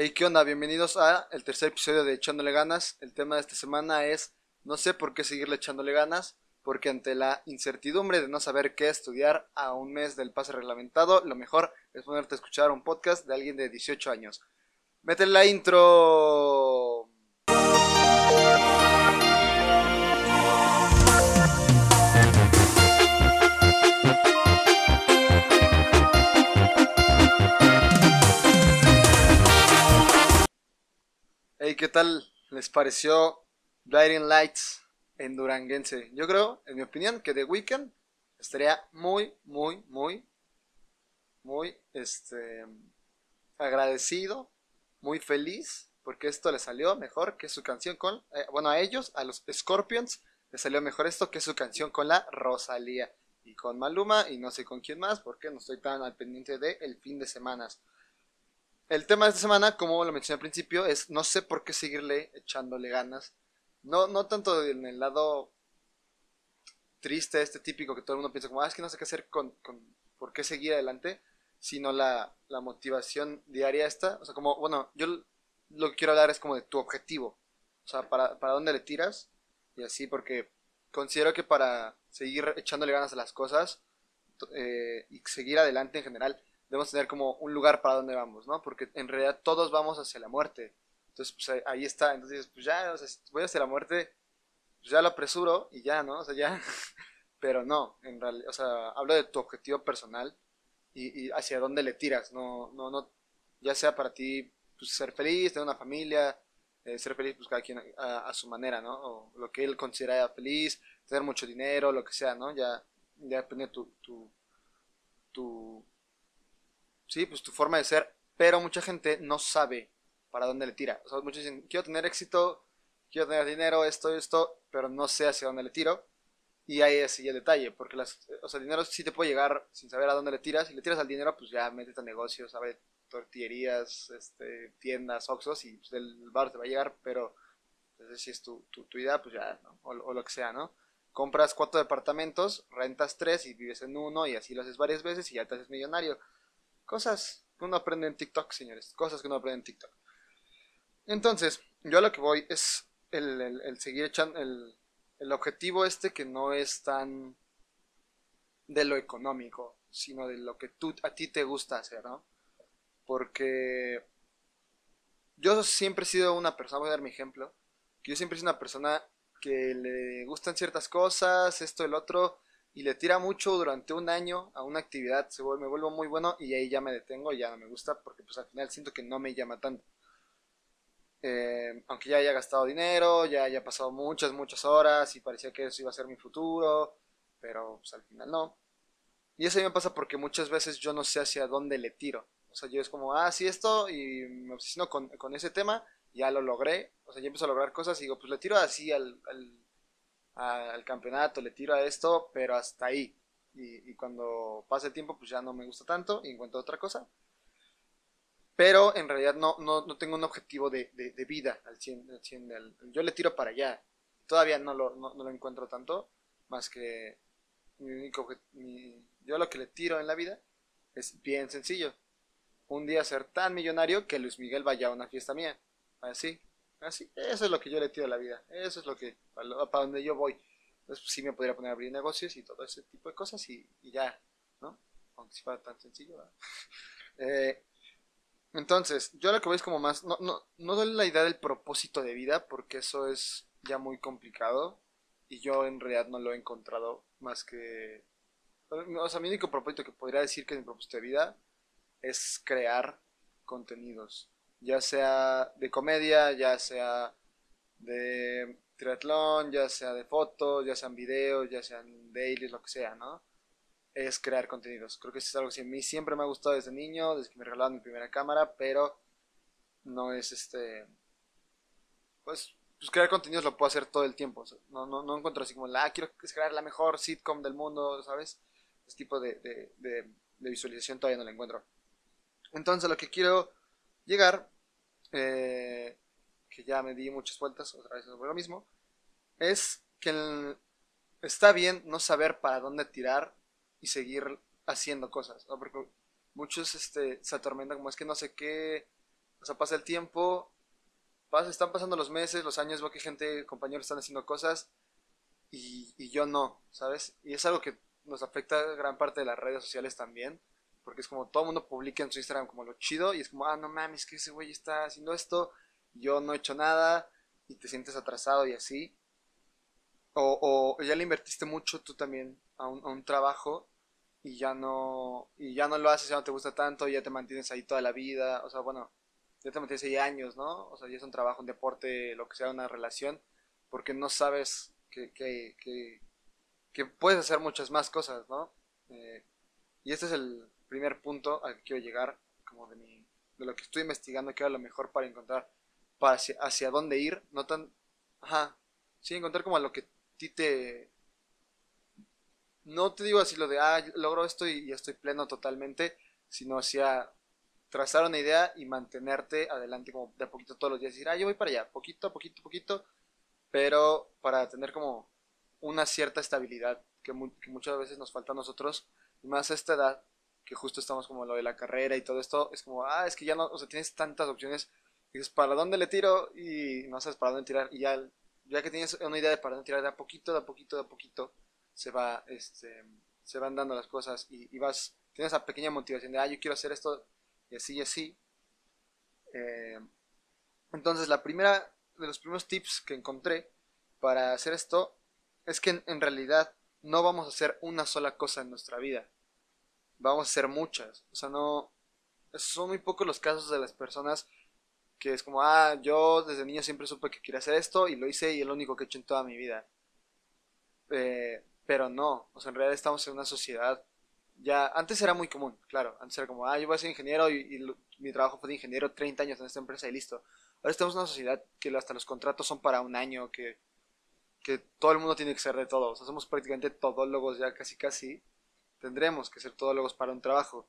Hey, ¿qué onda? Bienvenidos a el tercer episodio de Echándole Ganas. El tema de esta semana es no sé por qué seguirle echándole ganas, porque ante la incertidumbre de no saber qué estudiar a un mes del pase reglamentado, lo mejor es ponerte a escuchar un podcast de alguien de 18 años. Mete la intro. Hey, ¿qué tal les pareció Blinding Lights en Duranguense? Yo creo, en mi opinión, que The Weeknd estaría muy, muy, muy, muy, este, agradecido, muy feliz, porque esto le salió mejor que su canción con, eh, bueno, a ellos, a los Scorpions, le salió mejor esto que su canción con la Rosalía y con Maluma y no sé con quién más, porque no estoy tan al pendiente de el fin de semanas. El tema de esta semana, como lo mencioné al principio, es no sé por qué seguirle echándole ganas. No, no tanto en el lado triste, este típico que todo el mundo piensa como, ah, es que no sé qué hacer con, con por qué seguir adelante, sino la, la, motivación diaria esta. O sea, como, bueno, yo lo que quiero hablar es como de tu objetivo. O sea, para, para dónde le tiras y así, porque considero que para seguir echándole ganas a las cosas eh, y seguir adelante en general, debemos tener como un lugar para donde vamos, ¿no? Porque en realidad todos vamos hacia la muerte. Entonces, pues ahí está. Entonces, pues ya, o sea, voy hacia la muerte, pues ya lo apresuro y ya, ¿no? O sea, ya. Pero no, en realidad, o sea, hablo de tu objetivo personal y, y, hacia dónde le tiras, no, no, no, ya sea para ti, pues ser feliz, tener una familia, eh, ser feliz, pues cada quien a, su manera, ¿no? O lo que él considera feliz, tener mucho dinero, lo que sea, ¿no? Ya, ya depende de tu, tu sí, pues tu forma de ser, pero mucha gente no sabe para dónde le tira. O sea, muchos dicen, quiero tener éxito, quiero tener dinero, esto, esto, pero no sé hacia dónde le tiro. Y ahí es el detalle, porque las, o sea, el dinero sí te puede llegar sin saber a dónde le tiras. Si le tiras al dinero, pues ya métete a negocios, a ver, tortillerías, este, tiendas, oxos, y pues el bar te va a llegar, pero entonces, si es tu, tu, tu idea, pues ya, ¿no? o, lo que sea, ¿no? Compras cuatro departamentos, rentas tres y vives en uno, y así lo haces varias veces y ya te haces millonario. Cosas que uno aprende en TikTok, señores. Cosas que uno aprende en TikTok. Entonces, yo a lo que voy es el, el, seguir echando el, objetivo este que no es tan de lo económico, sino de lo que a ti te gusta hacer, ¿no? Porque yo siempre he sido una persona, voy a dar mi ejemplo, que yo siempre he sido una persona que le gustan ciertas cosas, esto, el otro, y le tira mucho durante un año a una actividad, se me vuelvo muy bueno y ahí ya me detengo, ya no me gusta porque pues al final siento que no me llama tanto. Eh, aunque ya haya gastado dinero, ya haya pasado muchas, muchas horas y parecía que eso iba a ser mi futuro, pero pues al final no. Y eso me pasa porque muchas veces yo no sé hacia dónde le tiro. O sea, yo es como, ah, sí, esto, y me obsesiono con, con ese tema, ya lo logré. O sea, ya empiezo a lograr cosas y digo, pues le tiro así al, al al campeonato, le tiro a esto, pero hasta ahí. Y, cuando pasa el tiempo, pues ya no me gusta tanto y encuentro otra cosa. Pero en realidad no, no, no tengo un objetivo de, de, vida al 100. Al 100 del, yo le tiro para allá. Todavía no lo, no, lo encuentro tanto, más que mi único yo lo que le tiro en la vida es bien sencillo. Un día ser tan millonario que Luis Miguel vaya a una fiesta mía. Así, Así, eso es lo que yo le tiro a la vida. Eso es lo que, para, donde yo voy. Entonces, pues, sí me podría poner a abrir negocios y todo ese tipo de cosas y, y ya, ¿no? Aunque si fuera tan sencillo. eh, entonces, yo lo que voy es como más, no, no, no doy la idea del propósito de vida porque eso es ya muy complicado y yo en realidad no lo he encontrado más que... O sea, mi único propósito que podría decir que es mi propósito de vida es crear contenidos ya sea de comedia, ya sea de triatlón, ya sea de fotos, ya sean videos, ya sean dailies, lo que sea, ¿no? Es crear contenidos. Creo que eso es algo que a mí siempre me ha gustado desde niño, desde que me regalaron mi primera cámara, pero no es este... Pues, pues crear contenidos lo puedo hacer todo el tiempo. no, no, no encuentro así como, ah, quiero crear la mejor sitcom del mundo, ¿sabes? Ese tipo de, de, de, de visualización todavía no la encuentro. Entonces lo que quiero llegar, eh, que ya me di muchas vueltas otra vez sobre lo mismo, es que está bien no saber para dónde tirar y seguir haciendo cosas, porque muchos este, se atormentan como es que no sé qué, O sea, pasa el tiempo, pasa, están pasando los meses, los años, veo que gente, compañeros están haciendo cosas y yo no, ¿sabes? Y es algo que nos afecta gran parte de las redes sociales también, porque es como todo el mundo publica en su Instagram como lo chido y es como, ah, no mames, que ese güey está haciendo esto, yo no he hecho nada y te sientes atrasado y así. O, ya le invertiste mucho tú también a un, trabajo y ya no y ya no lo haces, ya no te gusta tanto, ya te mantienes ahí toda la vida, o sea, bueno, ya te mantienes ahí años, ¿no? O sea, ya es un trabajo, un deporte, lo que sea, una relación, porque no sabes que, que, que, que puedes hacer muchas más cosas, ¿no? Eh, y este es el primer punto al que quiero llegar, como de mi, de lo que estoy investigando, que era lo mejor para encontrar, para hacia, hacia dónde ir, no tan, ajá, sí, encontrar como lo que a ti te, no te digo así lo de, ah, logro esto y ya estoy pleno totalmente, sino hacia trazar una idea y mantenerte adelante como de a poquito todos los días. Decir, ah, yo voy para allá, poquito, poquito, poquito, pero para tener como una cierta estabilidad que, muchas veces nos falta a nosotros, más a esta edad, que justo estamos como lo de la carrera y todo esto, es como, ah, es que ya no, o sea, tienes tantas opciones, y dices, ¿para dónde le tiro? Y no sabes para dónde tirar, y ya, ya que tienes una idea de para dónde tirar, de a poquito, de a poquito, de a poquito, se va, este, se van dando las cosas y, vas, tienes esa pequeña motivación de, ah, yo quiero hacer esto y así y así. Eh, entonces, la primera, de los primeros tips que encontré para hacer esto es que en, realidad no vamos a hacer una sola cosa en nuestra vida. Vamos a hacer muchas. O sea, no, son muy pocos los casos de las personas que es como, ah, yo desde niño siempre supe que quería hacer esto y lo hice y es lo único que he hecho en toda mi vida. Eh, pero no, o sea, en realidad estamos en una sociedad, ya, antes era muy común, claro, antes era como, ah, yo voy a ser ingeniero y, mi trabajo fue de ingeniero 30 años en esta empresa y listo. Ahora estamos en una sociedad que hasta los contratos son para un año, que, que todo el mundo tiene que ser de todo, o sea, somos prácticamente todólogos ya casi casi, tendremos que ser todólogos para un trabajo.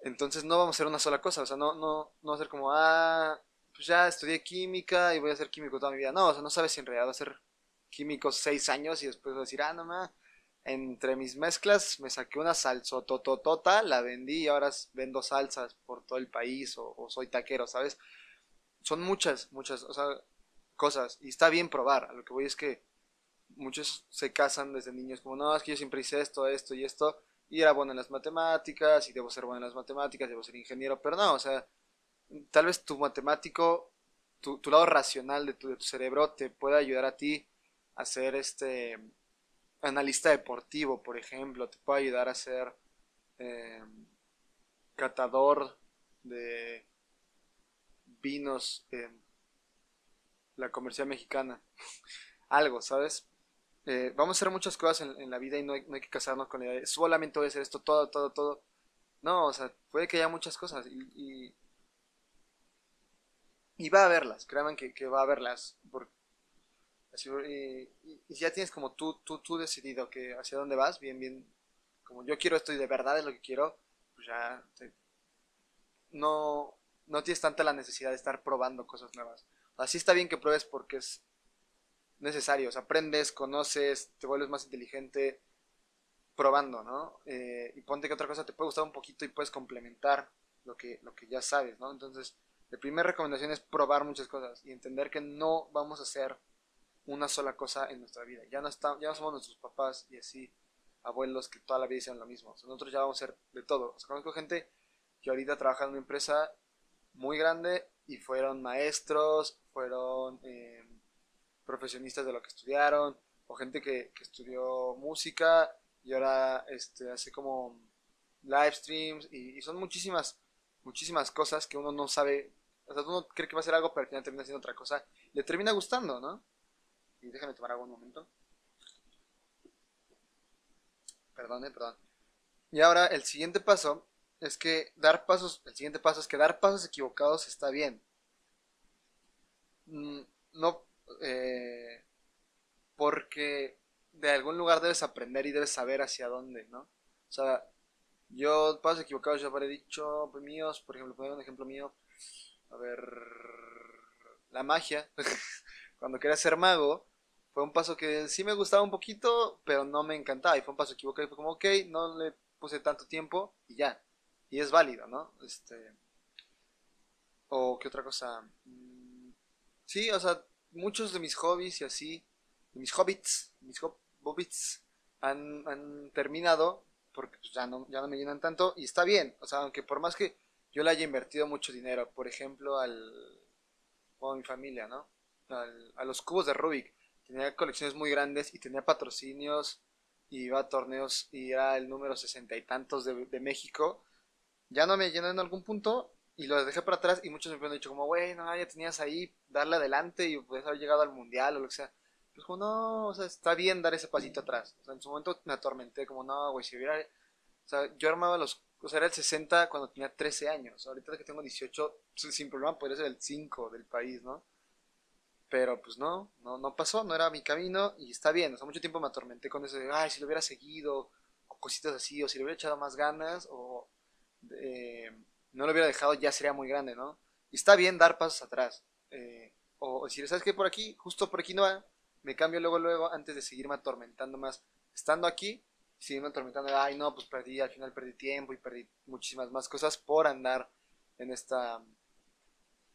Entonces no vamos a hacer una sola cosa, o sea, no, no, no va a ser como, ah, pues ya estudié química y voy a ser químico toda mi vida. No, o sea, no sabes si en realidad va a ser químicos seis años y después decir, ah, no más, entre mis mezclas me saqué una salsa tototota, la vendí y ahora vendo salsas por todo el país o, soy taquero, ¿sabes? Son muchas, muchas, o sea, cosas y está bien probar. A lo que voy es que muchos se casan desde niños como, no, es que yo siempre hice esto, esto y esto y era bueno en las matemáticas y debo ser bueno en las matemáticas, debo ser ingeniero, pero no, o sea, tal vez tu matemático, tu, tu lado racional de tu, de tu cerebro te pueda ayudar a ti hacer este analista deportivo, por ejemplo, te puede ayudar a ser eh, catador de vinos en la comercial mexicana. Algo, ¿sabes? Eh, vamos a hacer muchas cosas en, la vida y no hay, que casarnos con la idea de solamente voy a hacer esto, todo, todo, todo. No, o sea, puede que haya muchas cosas y, y, va a haberlas, créanme que, que va a haberlas, porque y, y, ya tienes como tú, tú, tú decidido que hacia dónde vas, bien, bien, como yo quiero esto y de verdad es lo que quiero, pues ya no, no tienes tanta la necesidad de estar probando cosas nuevas. Así está bien que pruebes porque es necesario, o sea, aprendes, conoces, te vuelves más inteligente probando, ¿no? Eh, y ponte que otra cosa te puede gustar un poquito y puedes complementar lo que, lo que ya sabes, ¿no? Entonces, la primera recomendación es probar muchas cosas y entender que no vamos a hacer una sola cosa en nuestra vida. Ya no, está, ya no somos nuestros papás y así abuelos que toda la vida hicieron lo mismo. nosotros ya vamos a ser de todo. conozco gente que ahorita trabaja en una empresa muy grande y fueron maestros, fueron eh, profesionistas de lo que estudiaron, o gente que, estudió música y ahora este, hace como live streams y, son muchísimas, muchísimas cosas que uno no sabe. O sea, uno cree que va a ser algo, pero al final termina siendo otra cosa. Le termina gustando, ¿no? Y déjame tomar un momento. Perdón, perdón. Y ahora el siguiente paso es que dar pasos, el siguiente paso es que dar pasos equivocados está bien. Mm, no, eh, porque de algún lugar debes aprender y debes saber hacia dónde, ¿no? O sea, yo pasos equivocados ya habré dicho pues, míos, por ejemplo, poner un ejemplo mío, a ver, la magia. Cuando quería ser mago, fue un paso que sí me gustaba un poquito, pero no me encantaba. Y fue un paso equivocado y fue como, ok, no le puse tanto tiempo y ya. Y es válido, ¿no? Este... O qué otra cosa. Mm, sí, o sea, muchos de mis hobbies y así, mis hobbits, mis hobbits han, han terminado porque pues, ya, no, ya no me llenan tanto y está bien, o sea, aunque por más que yo le haya invertido mucho dinero, por ejemplo, al, o a mi familia, ¿no? a los cubos de Rubik, tenía colecciones muy grandes y tenía patrocinios y iba a torneos y era el número sesenta y tantos de, de México, ya no me llenó en algún punto y lo dejé para atrás y muchos me han dicho como, bueno, ya tenías ahí, darle adelante y puedes haber llegado al mundial o lo que sea. Pues como, no, o sea, está bien dar ese pasito atrás. O sea, en su momento me atormenté como, no, güey, si hubiera... O sea, yo armaba los... O sea, era el 60 cuando tenía 13 años. Ahorita que tengo 18, sin problema podría ser el 5 del país, ¿no? Pero pues no, no, no pasó, no era mi camino y está bien. O sea, mucho tiempo me atormenté con eso de, ay, si lo hubiera seguido, o cositas así, o si le hubiera echado más ganas, o... Eh, no lo hubiera dejado, ya sería muy grande, ¿no? Y está bien dar pasos atrás. Eh, o, decir, ¿sabes qué? Por aquí, justo por aquí no va. Me cambio luego, luego, antes de seguirme atormentando más. Estando aquí, seguirme atormentando. Ay, no, pues perdí, al final perdí tiempo y perdí muchísimas más cosas por andar en esta.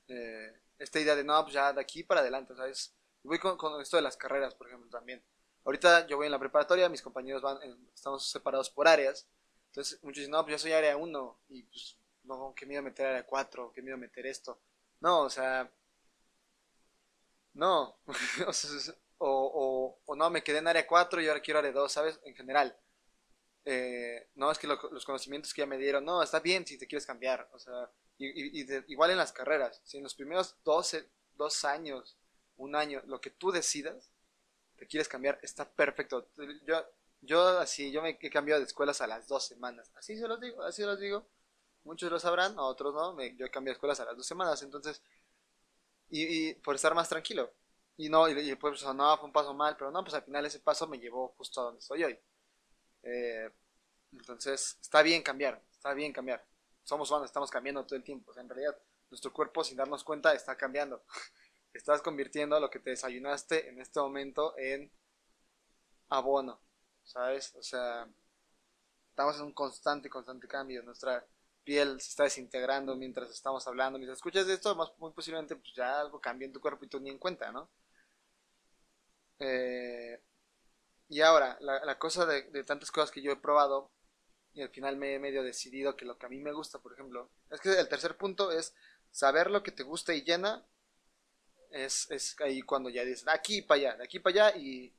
Eh, esta idea de no, pues ya de aquí para adelante, ¿sabes? Voy con, esto de las carreras, por ejemplo, también. Ahorita yo voy en la preparatoria, mis compañeros van, estamos separados por áreas. Entonces muchos dicen, no, pues yo soy área 1 y pues no, qué miedo meter área 4, qué miedo meter esto. No, o sea, no, o, o, no, me quedé en área 4 y ahora quiero área 2, ¿sabes? En general. Eh, no, es que los conocimientos que ya me dieron, no, está bien si te quieres cambiar, o sea, y, igual en las carreras, si en los primeros 12, dos años, un año, lo que tú decidas, te quieres cambiar, está perfecto. Yo, yo así, yo me he cambiado de escuelas a las dos semanas, así se los digo, así se los digo. Muchos lo sabrán, otros no. Me, yo cambié de escuelas a las dos semanas, entonces. Y, por estar más tranquilo. Y no, y, pues no, fue un paso mal, pero no, pues al final ese paso me llevó justo a donde estoy hoy. Eh, entonces, está bien cambiar, está bien cambiar. Somos humanos, estamos cambiando todo el tiempo. en realidad, nuestro cuerpo, sin darnos cuenta, está cambiando. Estás convirtiendo lo que te desayunaste en este momento en abono, ¿sabes? O sea, estamos en un constante, constante cambio. Nuestra piel se está desintegrando mientras estamos hablando. Mientras escuchas esto, más, muy posiblemente pues, ya algo cambia en tu cuerpo y tú ni en cuenta, ¿no? Eh, y ahora, la, cosa de, tantas cosas que yo he probado y al final me he medio decidido que lo que a mí me gusta, por ejemplo, es que el tercer punto es saber lo que te gusta y llena. Es, es ahí cuando ya dices, aquí para allá, de aquí para allá y,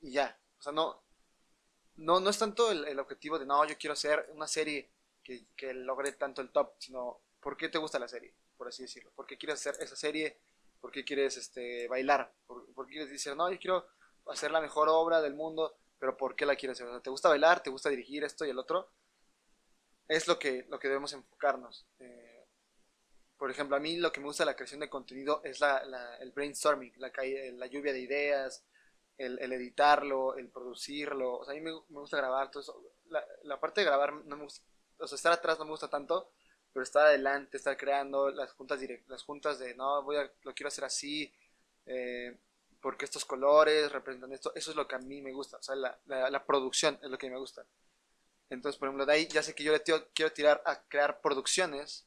y ya. O sea, no, no, no es tanto el objetivo de, no, yo quiero hacer una serie que, logre tanto el top, sino por qué te gusta la serie, por así decirlo. ¿Por qué quieres hacer esa serie? ¿Por qué quieres este, bailar? ¿Por, qué quieres decir, no, yo quiero hacer la mejor obra del mundo, pero ¿por qué la quieres hacer? ¿Te gusta bailar? ¿Te gusta dirigir esto y el otro? Es lo que, lo que debemos enfocarnos. Eh, por ejemplo, a mí lo que me gusta de la creación de contenido es la, el brainstorming, la, la lluvia de ideas, el, editarlo, el producirlo. O sea, a mí me, me gusta grabar todo eso. La, la, parte de grabar no me gusta o sea, estar atrás no me gusta tanto, pero estar adelante, estar creando las juntas las juntas de, no, voy a, lo quiero hacer así, eh, porque estos colores representan esto, eso es lo que a mí me gusta, o sea, la, la, producción es lo que me gusta. Entonces, por ejemplo, de ahí ya sé que yo le quiero tirar a crear producciones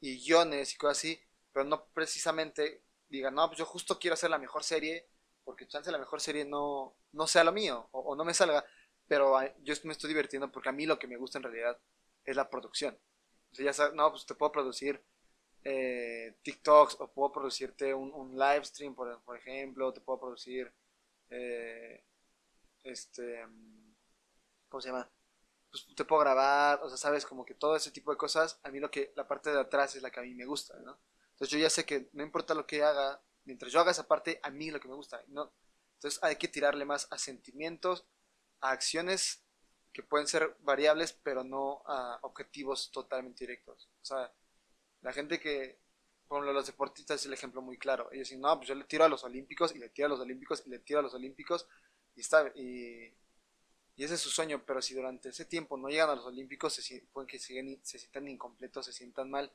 y guiones y cosas así, pero no precisamente digan, no, pues yo justo quiero hacer la mejor serie, porque chance la mejor serie no, no sea lo mío, o, o no me salga, pero yo me estoy divirtiendo porque a mí lo que me gusta en realidad es la producción. O sea, ya sabes, no, pues te puedo producir eh, TikToks o puedo producirte un, un live stream, por, por, ejemplo, te puedo producir, eh, este, ¿cómo se llama? Pues te puedo grabar, o sea, sabes, como que todo ese tipo de cosas, a mí lo que, la parte de atrás es la que a mí me gusta, ¿no? Entonces yo ya sé que no importa lo que haga, mientras yo haga esa parte, a mí lo que me gusta, ¿no? Entonces hay que tirarle más a sentimientos, a acciones que pueden ser variables, pero no a objetivos totalmente directos. O sea, la gente que, por ejemplo, los deportistas es el ejemplo muy claro. Ellos dicen, no, pues yo le tiro a los olímpicos y le tiro a los olímpicos y le tiro a los olímpicos y está y, ese es su sueño, pero si durante ese tiempo no llegan a los olímpicos, se, pueden que siguen, se sientan incompletos, se sientan mal,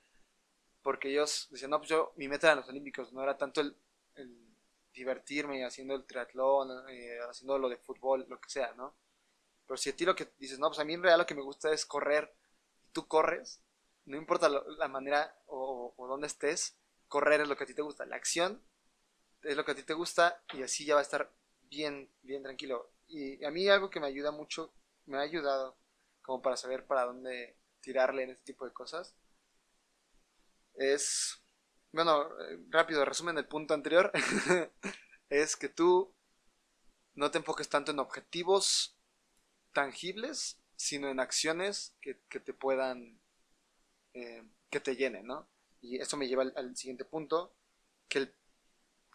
porque ellos decían, no, pues yo, mi meta era los olímpicos, no era tanto el, divertirme haciendo el triatlón, eh, haciendo lo de fútbol, lo que sea, ¿no? Pero si a ti lo que dices, no, pues a mí en realidad lo que me gusta es correr, y tú corres, no importa la manera o, o dónde estés, correr es lo que a ti te gusta. La acción es lo que a ti te gusta y así ya va a estar bien, bien tranquilo. Y a mí algo que me ayuda mucho, me ha ayudado como para saber para dónde tirarle en este tipo de cosas, es, bueno, rápido, resumen el punto anterior, es que tú no te enfoques tanto en objetivos tangibles, sino en acciones que, te puedan, eh, que te llenen, ¿no? Y eso me lleva al, siguiente punto, que el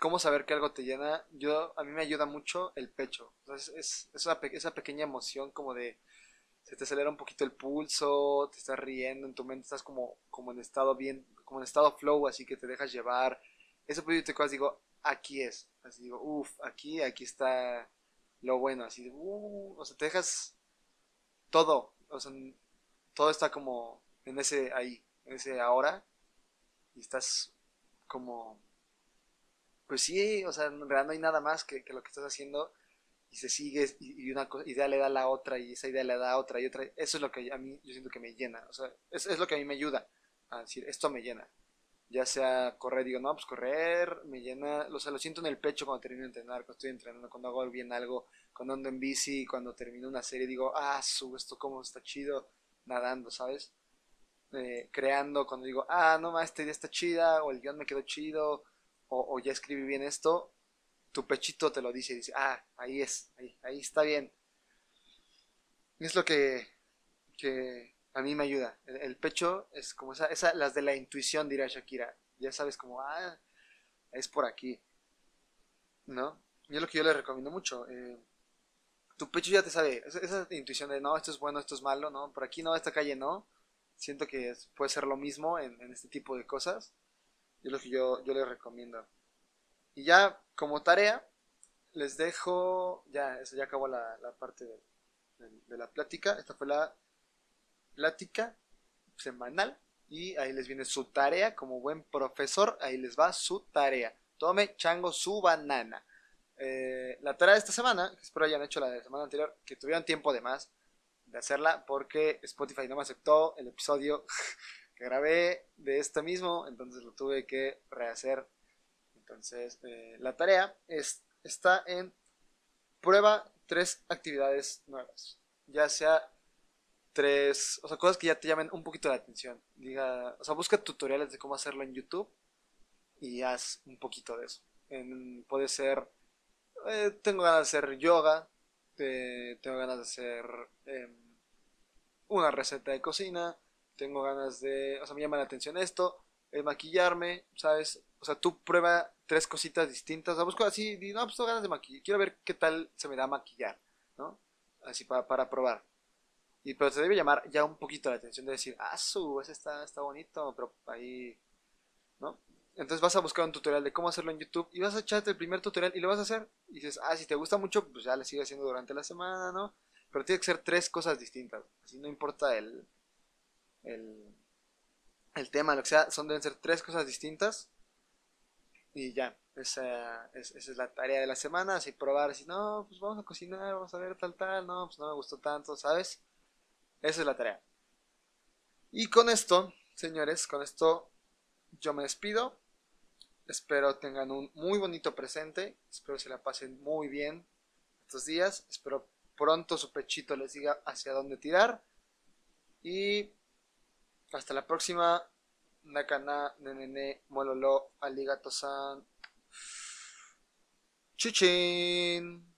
cómo saber que algo te llena, yo a mí me ayuda mucho el pecho. es, esa pequeña emoción como de se te acelera un poquito el pulso, te estás riendo, en tu mente estás como, como en estado bien, como en estado flow, así que te dejas llevar. Eso pues yo te digo, aquí es. Así digo, uff, aquí, aquí está lo bueno, así de, uh, o sea, te dejas todo, o sea, todo está como en ese ahí, en ese ahora, y estás como, pues sí, o sea, en realidad no hay nada más que, que lo que estás haciendo y se sigue y, una idea le da la otra y esa idea le da a otra y otra. Eso es lo que a mí yo siento que me llena. O sea, es, es lo que a mí me ayuda a decir, esto me llena. Ya sea correr, digo, no, pues correr me llena, o sea, lo siento en el pecho cuando termino de entrenar, cuando estoy entrenando, cuando hago bien algo, cuando ando en bici, cuando termino una serie, digo, ah, su, esto cómo está chido, nadando, ¿sabes? Eh, creando, cuando digo, ah, no, esta idea está chida, o el guion me quedó chido, o, o ya escribí bien esto, tu pechito te lo dice y dice, ah, ahí es, ahí, ahí está bien. Es lo que, que a mí me ayuda. El, pecho es como esa, esa, las de la intuición, dirá Shakira. Ya sabes como, ah, es por aquí. ¿No? Y es lo que yo le recomiendo mucho. Eh, tu pecho ya te sabe, esa, intuición de, no, esto es bueno, esto es malo, ¿no? Por aquí no, esta calle no. Siento que puede ser lo mismo en, este tipo de cosas. Y es lo que yo, yo le recomiendo. Y ya como tarea, les dejo, ya, eso ya acabó la, parte de, la plática. Esta fue la plática semanal. Y ahí les viene su tarea, como buen profesor, ahí les va su tarea. Tome chango su banana. Eh, la tarea de esta semana, espero hayan hecho la de la semana anterior, que tuvieron tiempo de más de hacerla, porque Spotify no me aceptó el episodio que grabé de esto mismo, entonces lo tuve que rehacer entonces, eh, la tarea es, está en prueba tres actividades nuevas. Ya sea tres, o sea, cosas que ya te llamen un poquito la atención. Diga, o sea, busca tutoriales de cómo hacerlo en YouTube y haz un poquito de eso. puede ser, eh, tengo ganas de hacer yoga, tengo ganas de hacer em, una receta de cocina, tengo ganas de, o sea, me llama la atención esto, maquillarme, ¿sabes? O sea, tú prueba tres cositas distintas. La busco así, y, no, pues tengo ganas de maquillar. Quiero ver qué tal se me da maquillar, ¿no? Así para, para probar. Y pero te debe llamar ya un poquito la atención de decir, ah, su, ese está, está bonito, pero ahí, ¿no? Entonces vas a buscar un tutorial de cómo hacerlo en YouTube y vas a echarte el primer tutorial y lo vas a hacer. Y dices, ah, si te gusta mucho, pues ya le sigue haciendo durante la semana, ¿no? Pero tiene que ser tres cosas distintas. Así no importa el, el, el tema, lo que sea, son deben ser tres cosas distintas y ya, esa, es la tarea de la semana, así probar, si no, pues vamos a cocinar, vamos a ver tal, tal, no, pues no me gustó tanto, ¿sabes? Esa es la tarea. Y con esto, señores, con esto yo me despido. Espero tengan un muy bonito presente, espero se la pasen muy bien estos días, espero pronto su pechito les diga hacia dónde tirar. Y hasta la próxima. Nakana, Nenene, Mololo, Aligato-san. Chuchin.